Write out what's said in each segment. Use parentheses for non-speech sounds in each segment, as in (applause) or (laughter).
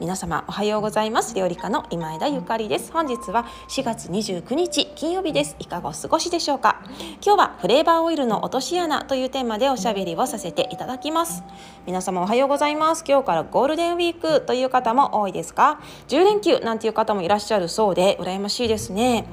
皆様おはようございます。料理家の今枝ゆかりです。本日は4月29日金曜日です。いかがお過ごしでしょうか？今日はフレーバーオイルの落とし穴というテーマでおしゃべりをさせていただきます。皆様おはようございます。今日からゴールデンウィークという方も多いですか？10連休なんていう方もいらっしゃるそうで羨ましいですね。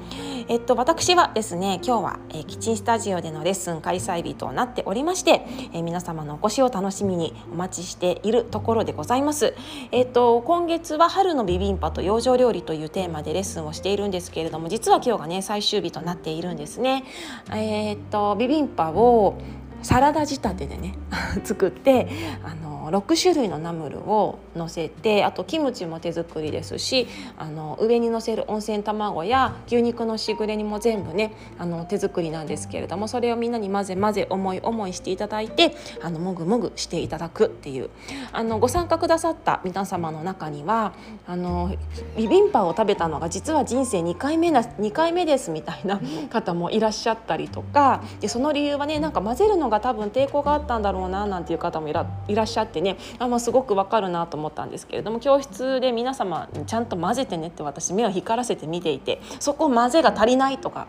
えっと私はですね今日は、えー、キッチンスタジオでのレッスン開催日となっておりまして、えー、皆様のお越しを楽しみにお待ちしているところでございますえっと今月は春のビビンパと養生料理というテーマでレッスンをしているんですけれども実は今日がね最終日となっているんですね。えー、っとビビンパをサラダ仕立てでね (laughs) 作ってあの6種類のナムルをのせてあとキムチも手作りですしあの上にのせる温泉卵や牛肉のしぐれ煮も全部ねあの手作りなんですけれどもそれをみんなに混ぜ混ぜ思い思いしていただいてあのもぐもぐしていただくっていう。あのご参加くださった皆様の中にはあのビビンパを食べたのが実は人生2回目な2回目ですみたいな方もいらっしゃったりとかでその理由はねなんか混ぜるのが多分抵抗があったんだろうななんていう方もいらいらっしゃってねあ、まあ、すごくわかるなと思ったんですけれども教室で皆様ちゃんと混ぜてねって私目を光らせて見ていてそこ混ぜが足りないとか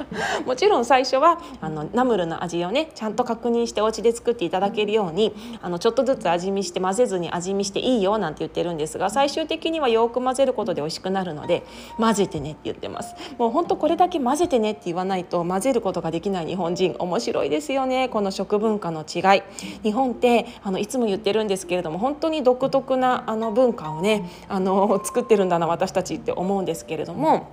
(laughs) もちろん最初はあのナムルの味をねちゃんと確認してお家で作っていただけるようにあのちょっとずつ味見して混ぜずに味見していいよなんて言ってるんですが最終的にはよく混ぜることで美味しくなるので混ぜてねって言ってます。もうほんとこれだけ混ぜてねって言わないと混ぜることができない日本人面白いですよね。この食文化の違い。日本ってあのいつも言ってるんですけれども本当に独特なあの文化をねあの作ってるんだな私たちって思うんですけれども。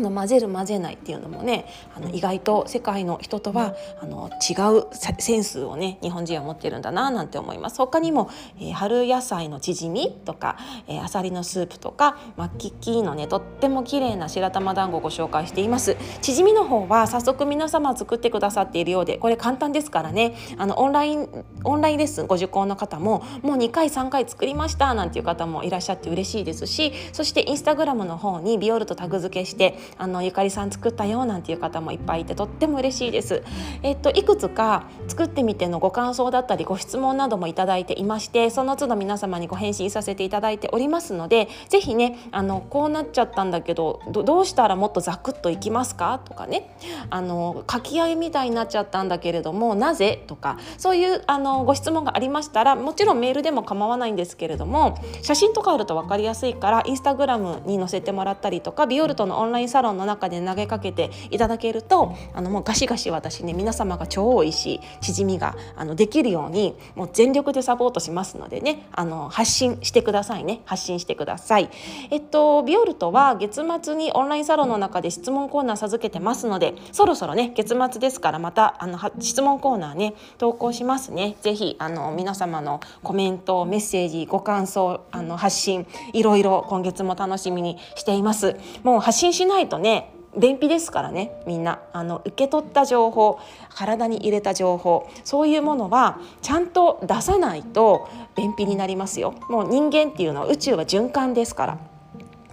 の混ぜる混ぜないっていうのもねあの意外と世界の人とはあの違うセンスをね日本人は持ってるんだななんて思います。他にも、えー、春野菜のチヂミとか、えー、アサリのスープとかマッキッキーのねとっても綺麗な白玉団子をご紹介しています。チヂミの方は早速皆様作ってくださっているようでこれ簡単ですからね。あのオンラインオンラインレッスンご受講の方ももう2回3回作りましたなんていう方もいらっしゃって嬉しいですしそしてインスタグラムの方にビオルとタグ付けしてあのゆかりさん作ったよなんていう方もいっぱいいてとっても嬉しいです。えっといくつか作ってみてのご感想だったりご質問などもいただいていましてその都度皆様にご返信させていただいておりますのでぜひねあのこうなっちゃったんだけどどうしたらもっとザクッといきますかとかねあの書き上げみたいになっちゃったんだけれどもなぜとかそういうあのご質問がありましたらもちろんメールでも構わないんですけれども写真とかあると分かりやすいからインスタグラムに載せてもらったりとかビオルトのオンラインサロンの中で投げかけていただけるとあのもうガシガシ私ね皆様が超美味しいチヂミがあのできるようにもう全力でサポートしますのでねあの発信してくださいね発信してください。えっとビオルトは月末にオンラインサロンの中で質問コーナー授けてますのでそろそろね月末ですからまたあの質問コーナーね投稿しますね。ぜひあの皆様のコメントメッセージご感想あの発信いろいろ今月も楽しみにしています。もう発信しないとね便秘ですからねみんなあの受け取った情報体に入れた情報そういうものはちゃんと出さないと便秘になりますよもう人間っていうのは宇宙は循環ですから。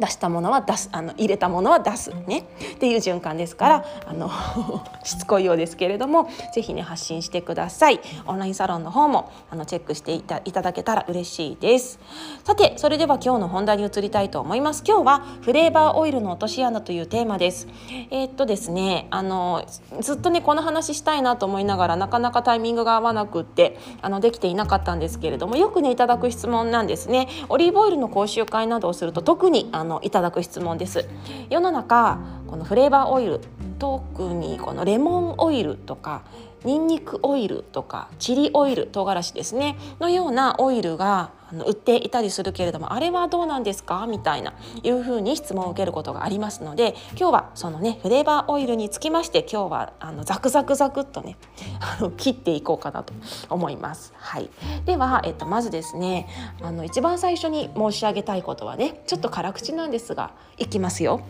出したものは出すあの入れたものは出すね。っていう循環ですからあの (laughs) しつこいようですけれどもぜひね発信してください。オンラインサロンの方もあのチェックしていたいただけたら嬉しいです。さてそれでは今日の本題に移りたいと思います。今日はフレーバーオイルの落とし穴というテーマです。えー、っとですねあのずっとねこの話したいなと思いながらなかなかタイミングが合わなくってあのできていなかったんですけれどもよくねいただく質問なんですね。オリーブオイルの講習会などをすると特にあのいただく質問です。世の中このフレーバーオイル特にこのレモンオイルとかニンニクオイルとかチリオイル唐辛子ですね。のようなオイルが売っていたりするけれどもあれはどうなんですか？みたいないうふうに質問を受けることがありますので今日はそのねフレーバーオイルにつきまして今日はあのザクザクザクっとねあの切っていこうかなと思います。はい、では、えっと、まずですねあの一番最初に申し上げたいことはねちょっと辛口なんですがいきますよ。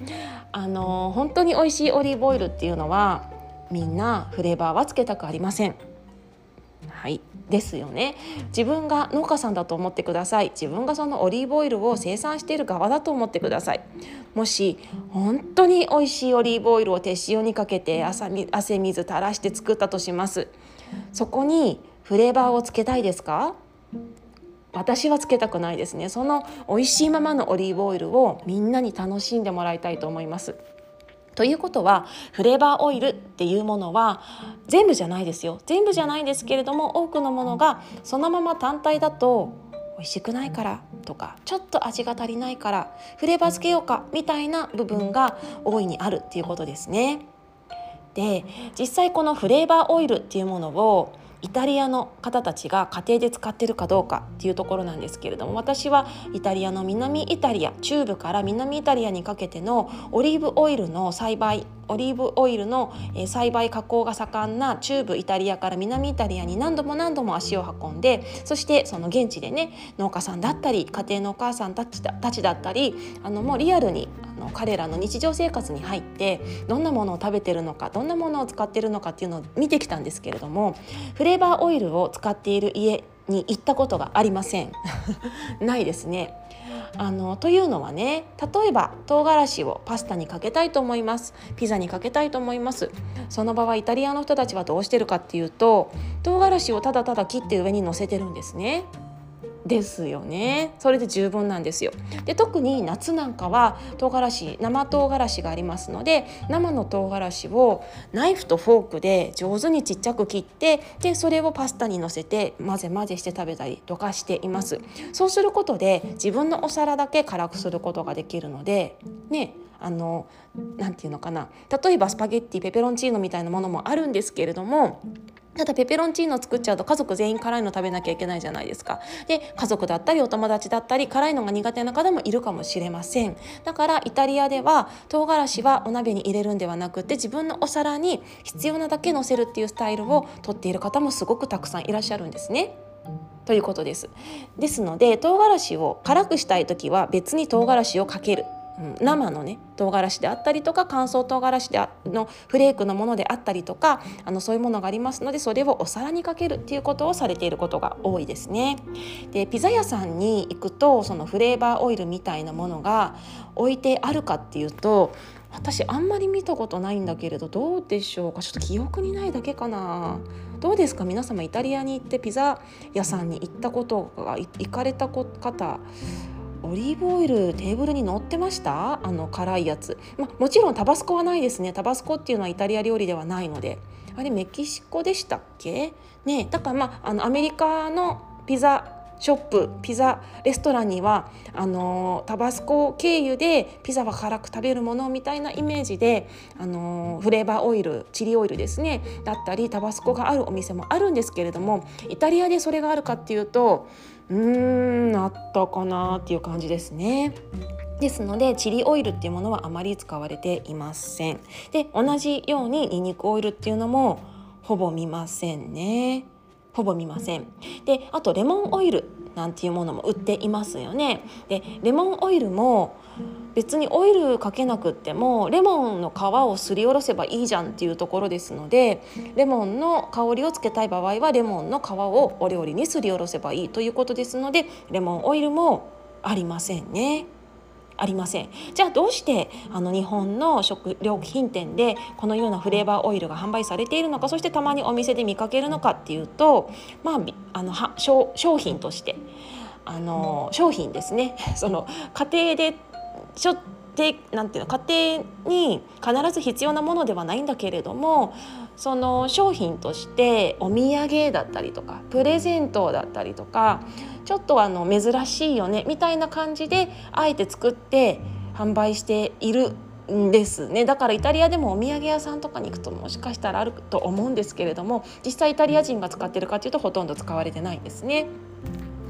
あの本当に美味しいオリーブオイルっていうのはみんなフレーバーはつけたくありません。はい。ですよね。自分が農家さんだと思ってください。自分がそのオリーブオイルを生産している側だと思ってください。もし本当に美味しいオリーブオイルを手塩にかけて汗水垂らして作ったとします。そこにフレーバーをつけたいですか？私はつけたくないですね。その美味しいままのオリーブオイルをみんなに楽しんでもらいたいと思います。ということはフレーバーオイルっていうものは全部じゃないですよ全部じゃないんですけれども多くのものがそのまま単体だと美味しくないからとかちょっと味が足りないからフレーバーつけようかみたいな部分が大いにあるっていうことですね。で実際このフレーバーオイルっていうものをイタリアの方たちが家庭で使ってるかどうかっていうところなんですけれども私はイタリアの南イタリア中部から南イタリアにかけてのオリーブオイルの栽培オリーブオイルの栽培加工が盛んな中部イタリアから南イタリアに何度も何度も足を運んでそしてその現地でね農家さんだったり家庭のお母さんたちだったりあのもうリアルにあの彼らの日常生活に入ってどんなものを食べてるのかどんなものを使ってるのかっていうのを見てきたんですけれどもフレーバーオイルを使っている家に行ったことがありません。(laughs) ないですね。あのというのはね例えば唐辛子をパスタにかけたいと思います。ピザにかけたいと思います。その場合イタリアの人たちはどうしてるかっていうと唐辛子をただただ切って上に乗せてるんですね。ですよね。それで十分なんですよ。で特に夏なんかは唐辛子生唐辛子がありますので生の唐辛子をナイフとフォークで上手にちっちゃく切ってでそれをパスタにのせて混ぜ混ぜして食べたりとかしています。そうすることで自分のお皿だけ辛くすることができるのでねあの何て言うのかな。例えばスパゲッティペペロンチーノみたいなものもあるんですけれどもただペペロンチーノ作っちゃうと家族全員辛いの食べなきゃいけないじゃないですか。で家族だったりお友達だったり辛いのが苦手な方もいるかもしれません。だからイタリアでは唐辛子はお鍋に入れるんではなくて自分のお皿に必要なだけのせるっていうスタイルをとっている方もすごくたくさんいらっしゃるんですね。ということです。ですので唐辛子を辛くしたい時は別に唐辛子をかける生のね唐辛子であったりとか乾燥唐辛子でのフレークのものであったりとかあのそういうものがありますのでそれをお皿にかけるっていうことをされていることが多いですね。でピザ屋さんに行くとそのフレーバーオイルみたいなものが置いてあるかっていうと私あんまり見たことないんだけれどどうでしょうか？ちょっと記憶にないだけかな。どうですか？皆様イタリアに行ってピザ屋さんに行ったことが行かれた方。オリーブオイルテーブルに乗ってました？あの辛いやつ、まもちろんタバスコはないですね。タバスコっていうのはイタリア料理ではないので。あれメキシコでしたっけ？ねだからまああのアメリカのピザショップピザレストランにはあのタバスコ経由でピザは辛く食べるものみたいなイメージであのフレーバーオイルチリオイルですねだったりタバスコがあるお店もあるんですけれどもイタリアでそれがあるかっていうとうーんあったかなっていう感じですね。ですのでチリオイルっていうものはあまり使われていません。で同じようにニンニクオイルっていうのもほぼ見ませんね。ほぼ見ません。であとレモンオイルなんていうものも売っていますよね。でレモンオイルも別にオイルかけなくってもレモンの皮をすりおろせばいいじゃんっていうところですのでレモンの香りをつけたい場合はレモンの皮をお料理にすりおろせばいいということですのでレモンオイルもありませんね。ありません。じゃあどうしてあの日本の食料品店でこのようなフレーバーオイルが販売されているのかそしてたまにお店で見かけるのかっていうとまああの商品としてあの商品ですね。(laughs) その家庭でちょっとなんていうの家庭に必ず必要なものではないんだけれどもその商品としてお土産だったりとかプレゼントだったりとかちょっとあの珍しいよねみたいな感じであえて作って販売しているんですねだからイタリアでもお土産屋さんとかに行くともしかしたらあると思うんですけれども実際イタリア人が使ってるかというとほとんど使われてないんですね。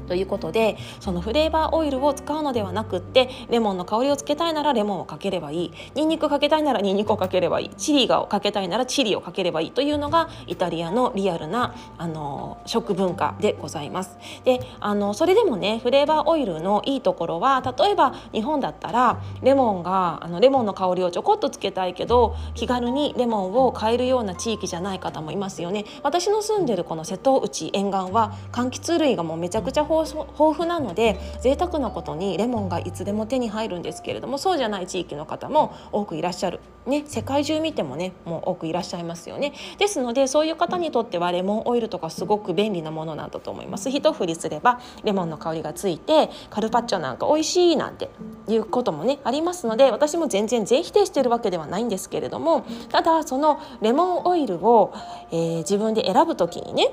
ということでそのフレーバーオイルを使うのではなくってレモンの香りをつけたいならレモンをかければいいニンニクかけたいならニンニクをかければいいチリがをかけたいならチリをかければいいというのがイタリアのリアルなあの食文化でございます。であのそれでもねフレーバーオイルのいいところは例えば日本だったらレモンがあのレモンの香りをちょこっとつけたいけど気軽にレモンを買えるような地域じゃない方もいますよね。私の住んでるこの瀬戸内沿岸は柑橘類がもうめちゃくちゃ豊富なので贅沢なことにレモンがいつでも手に入るんですけれどもそうじゃない地域の方も多くいらっしゃる。ね、世界中見てもねもう多くいらっしゃいますよねですのでそういう方にとってはレモンオイルとかすごく便利なものなんだと思います一振りすればレモンの香りがついてカルパッチョなんか美味しいなんていうこともねありますので私も全然全否定してるわけではないんですけれどもただそのレモンオイルを、えー、自分で選ぶ時にね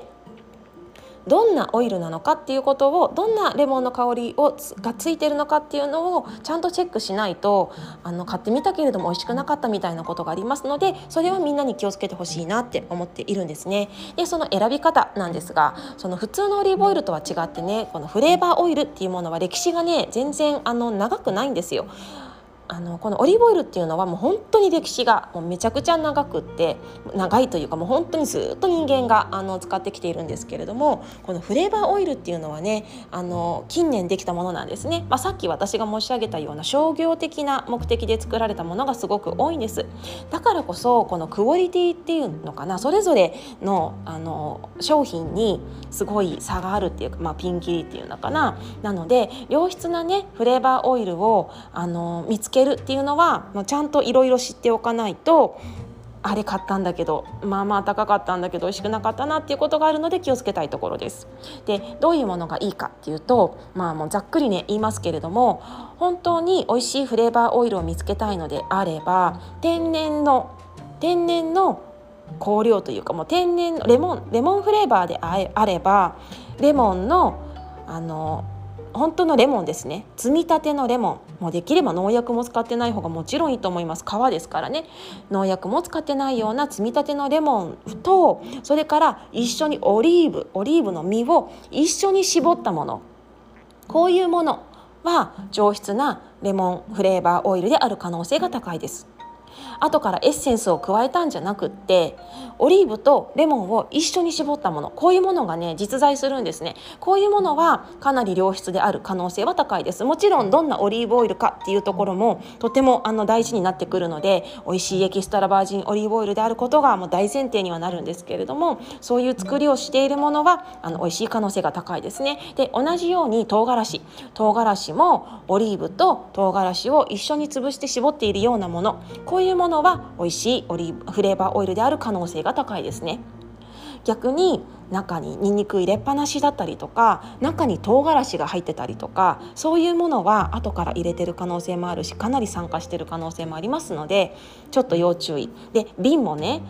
どんなオイルなのかっていうことをどんなレモンの香りをがついてるのかっていうのをちゃんとチェックしないとあの買ってみたけれども美味しくなかったみたいなことがありますのでそれはみんなに気をつけてほしいなって思っているんですね。でその選び方なんですがその普通のオリーブオイルとは違ってねこのフレーバーオイルっていうものは歴史がね全然あの長くないんですよ。あのこのオリーブオイルっていうのはもう本当に歴史がもうめちゃくちゃ長くって長いというかもう本当にずっと人間があの使ってきているんですけれどもこのフレーバーオイルっていうのはねあの近年できたものなんですね、まあ、さっき私が申し上げたような商業的な目的で作られたものがすごく多いんです。だからこそこのクオリティっていうのかなそれぞれのあの商品にすごい差があるっていうか、まあ、ピンキリっていうのかな。なので良質なねフレーバーオイルをあの見つけるっていうのはまちゃんといろいろ知っておかないとあれ買ったんだけどまあまあ高かったんだけど美味しくなかったなっていうことがあるので気をつけたいところです。でどういうものがいいかっていうとまあもうざっくりね言いますけれども本当に美味しいフレーバーオイルを見つけたいのであれば天然の天然の香料というかもう天然のレモンレモンフレーバーであればレモンのあの本当のレモンですね。積み立てのレモン。もうできれば農薬も使ってない方がもちろんいいと思います。皮ですからね。農薬も使ってないような積み立てのレモンとそれから一緒にオリーブオリーブの実を一緒に絞ったもの。こういうものは上質なレモンフレーバーオイルである可能性が高いです。後からエッセンスを加えたんじゃなくってオリーブとレモンを一緒に絞ったもの。こういうものがね実在するんですね。こういうものはかなり良質である可能性は高いです。もちろんどんなオリーブオイルかっていうところもとてもあの大事になってくるので美味しいエキストラバージンオリーブオイルであることがもう大前提にはなるんですけれどもそういう作りをしているものはあの美味しい可能性が高いですね。で同じように唐辛子。唐辛子もオリーブと唐辛子を一緒に潰して絞っているようなもの。こういうものは美味しいオリーブフレーバーオイルである可能性が高いですね。逆に中にニンニク入れっぱなしだったりとか中に唐辛子が入ってたりとかそういうものは後から入れてる可能性もあるしかなり酸化してる可能性もありますのでちょっと要注意。で瓶もね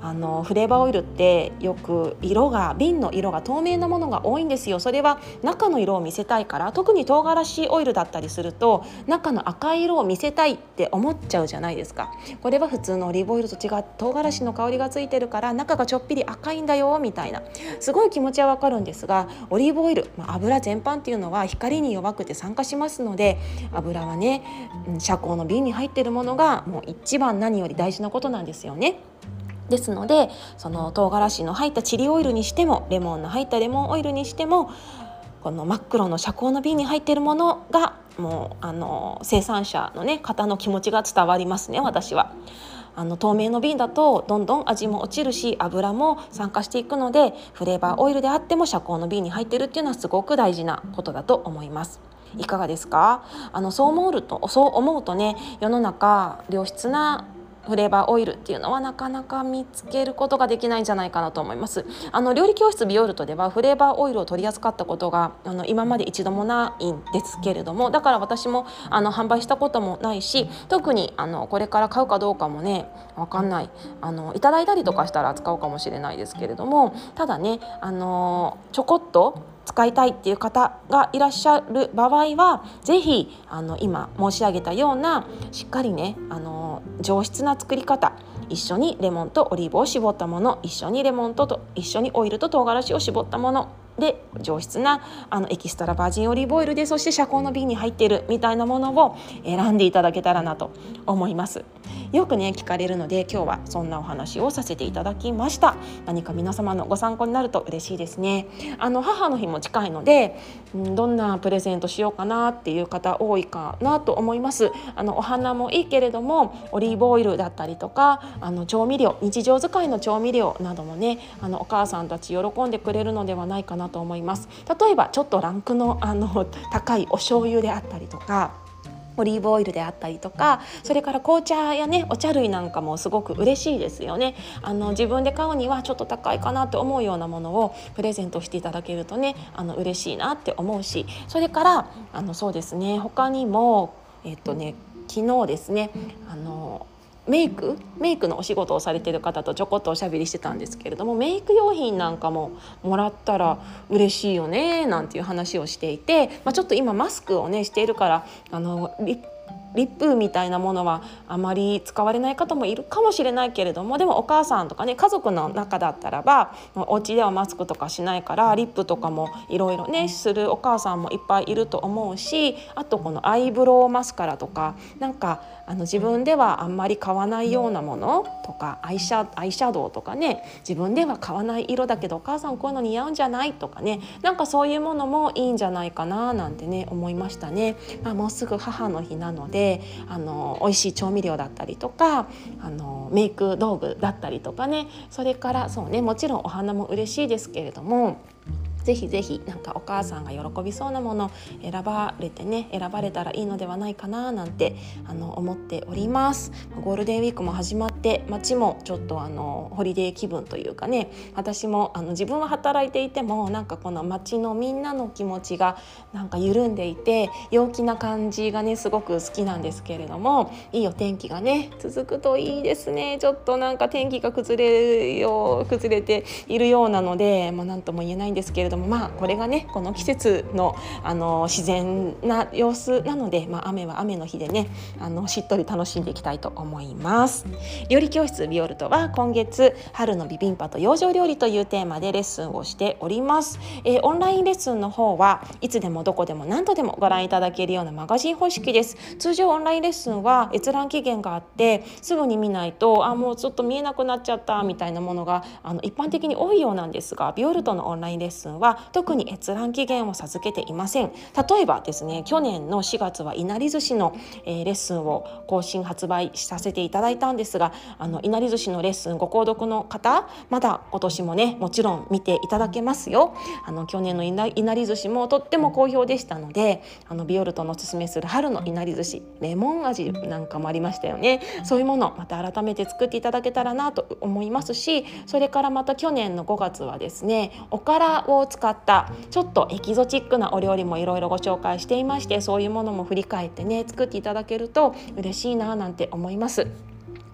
あのフレーバーオイルってよく色が瓶の色が透明なものが多いんですよ。それは中の色を見せたいから特に唐辛子オイルだったりすると中の赤い色を見せたいって思っちゃうじゃないですか。これは普通のオリーブオイルと違って唐辛子の香りがついてるから中がちょっぴり赤いんだよみたいな。すごい気持ちはわかるんですがオリーブオイル、まあ、油全般っていうのは光に弱くて酸化しますので油はね遮光の瓶に入ってるものがもう一番何より大事なことなんですよね。ですのでその唐辛子の入ったチリオイルにしてもレモンの入ったレモンオイルにしてもこの真っ黒の遮光の瓶に入っているものがもうあの生産者の、ね、方の気持ちが伝わりますね私は。あの透明の瓶だとどんどん味も落ちるし油も酸化していくのでフレーバーオイルであっても遮光の瓶に入ってるっていうのはすごく大事なことだと思います。いかがですか？あのそう思うとそう思うとね世の中良質なフレーバーオイルっていうのはなかなか見つけることができないんじゃないかなと思います。あの料理教室ビオルトではフレーバーオイルを取り扱ったことがあの今まで一度もないんですけれどもだから私もあの販売したこともないし特にあのこれから買うかどうかもね分かんないあのいただいたりとかしたら扱うかもしれないですけれどもただねあのちょこっと使いたいっていう方がいらっしゃる場合は是非今申し上げたようなしっかりねあの上質な作り方一緒にレモンとオリーブを絞ったもの一緒にレモンとと一緒にオイルと唐辛子を絞ったもので上質なあのエキストラバージンオリーブオイルでそして遮光の瓶に入っているみたいなものを選んでいただけたらなと思います。よくね聞かれるので今日はそんなお話をさせていただきました。何か皆様のご参考になると嬉しいですね。あの母の日も近いのでどんなプレゼントしようかなっていう方多いかなと思います。あのお花もいいけれどもオリーブオイルだったりとかあの調味料日常使いの調味料などもねあのお母さんたち喜んでくれるのではないかなと思います。例えばちょっとランクのあの高いお醤油であったりとかオリーブオイルであったりとかそれから紅茶やねお茶類なんかもすごく嬉しいですよね。あの自分で買うにはちょっと高いかなって思うようなものをプレゼントしていただけるとねあの嬉しいなって思うしそれからあのそうですね他にもえっとね昨日ですねあのメイク？メイクのお仕事をされてる方とちょこっとおしゃべりしてたんですけれどもメイク用品なんかももらったら嬉しいよねなんていう話をしていて、まあ、ちょっと今マスクをねしているからあのリッリップみたいなものはあまり使われない方もいるかもしれないけれどもでもお母さんとかね家族の中だったらばお家ではマスクとかしないからリップとかもいろいろねするお母さんもいっぱいいると思うしあとこのアイブロウマスカラとかなんかあの自分ではあんまり買わないようなものとかアイシャアイシャドウとかね自分では買わない色だけどお母さんこういうの似合うんじゃないとかねなんかそういうものもいいんじゃないかななんてね思いましたね。まあ、もうすぐ母の日なのであの美味しい調味料だったりとかあのメイク道具だったりとかねそれからそうねもちろんお花も嬉しいですけれどもぜひぜひなんかお母さんが喜びそうなもの選ばれてね選ばれたらいいのではないかななんてあの思っております。ゴールデンウィークも始まって街もちょっとあのホリデー気分というかね私もあの自分は働いていてもなんかこの街のみんなの気持ちがなんか緩んでいて陽気な感じがねすごく好きなんですけれどもいいお天気がね続くといいですね。ちょっとなんか天気が崩れよう崩れているようなので、まあ、何とも言えないんですけれどもどもまあこれがねこの季節のあの自然な様子なので、まあ、雨は雨の日でねあのしっとり楽しんでいきたいと思います。料理教室ビオルトは今月春のビビンパと養生料理というテーマでレッスンをしております、えー、オンラインレッスンの方はいつでもどこでも何度でもご覧いただけるようなマガジン方式です。通常オンラインレッスンは閲覧期限があってすぐに見ないとあもうちょっと見えなくなっちゃったみたいなものがあの一般的に多いようなんですがビオルトのオンラインレッスンはは特に閲覧期限を授けていません。例えばですね去年の4月はいなり寿司の、えー、レッスンを更新発売させていただいたんですがあのいなり寿司のレッスンご購読の方まだ今年もねもちろん見ていただけますよ。あの去年のいなり寿司もとっても好評でしたのであのビオルトのおすすめする春のいなり寿司レモン味なんかもありましたよね。そういうものまた改めて作っていただけたらなと思いますしそれからまた去年の5月はですねおからを使ったちょっとエキゾチックなお料理もいろいろご紹介していましてそういうものも振り返ってね作っていただけると嬉しいななんて思います。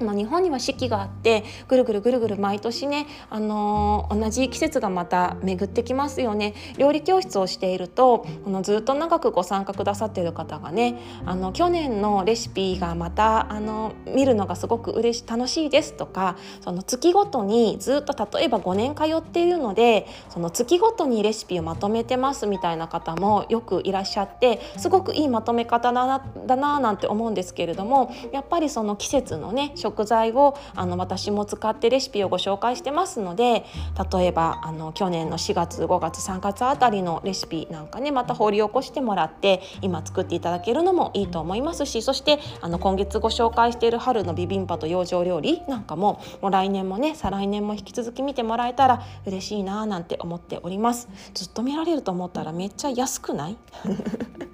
ま、日本には四季があってぐるぐるぐるぐる毎年ね、あのー、同じ季節がまた巡ってきますよね。料理教室をしているとこのずっと長くご参加くださっている方がねあの去年のレシピがまたあの見るのがすごく嬉し楽しいですとかその月ごとにずっと例えば5年通っているのでその月ごとにレシピをまとめてますみたいな方もよくいらっしゃってすごくいいまとめ方だなだななんて思うんですけれどもやっぱりその季節のね食食材をあの私も使ってレシピをご紹介してますので例えばあの去年の4月5月3月あたりのレシピなんかねまた掘り起こしてもらって今作っていただけるのもいいと思いますしそしてあの今月ご紹介している春のビビンパと養生料理なんかももう来年もね再来年も引き続き見てもらえたら嬉しいななんて思っております。ずっと見られると思ったらめっちゃ安くない？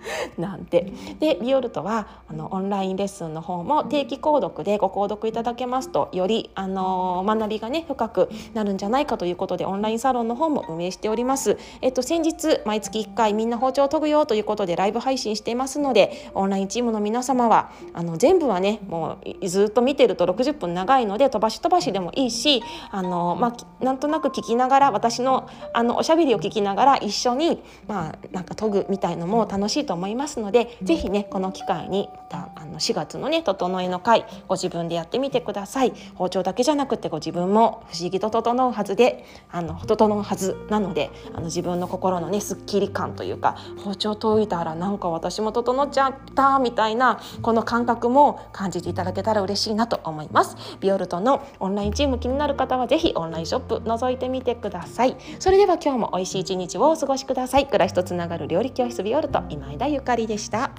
(laughs) なんてでビオルトはあのオンラインレッスンの方も定期購読でご購読いただけますとよりあの学びがね深くなるんじゃないかということでオンラインサロンの方も運営しております。えっと先日毎月1回みんな包丁を研ぐよということでライブ配信していますのでオンラインチームの皆様はあの全部はねもうずっと見てると60分長いので飛ばし飛ばしでもいいしあのまあなんとなく聞きながら私のあのおしゃべりを聞きながら一緒にまあなんか研ぐみたいのも楽しいと思いますのでぜひねこの機会にあの4月のね整えの会ご自分でやってみてください。包丁だけじゃなくてご自分も不思議と整うはずであの整うはずなのであの自分の心のねすっきり感というか包丁研いだらなんか私も整っちゃったみたいなこの感覚も感じていただけたら嬉しいなと思います。ビオルトのオンラインチーム気になる方はぜひオンラインショップ覗いてみてください。それでは今日も美味しい一日をお過ごしください。暮らしとつながる料理教室ビオルト今井田ゆかりでした。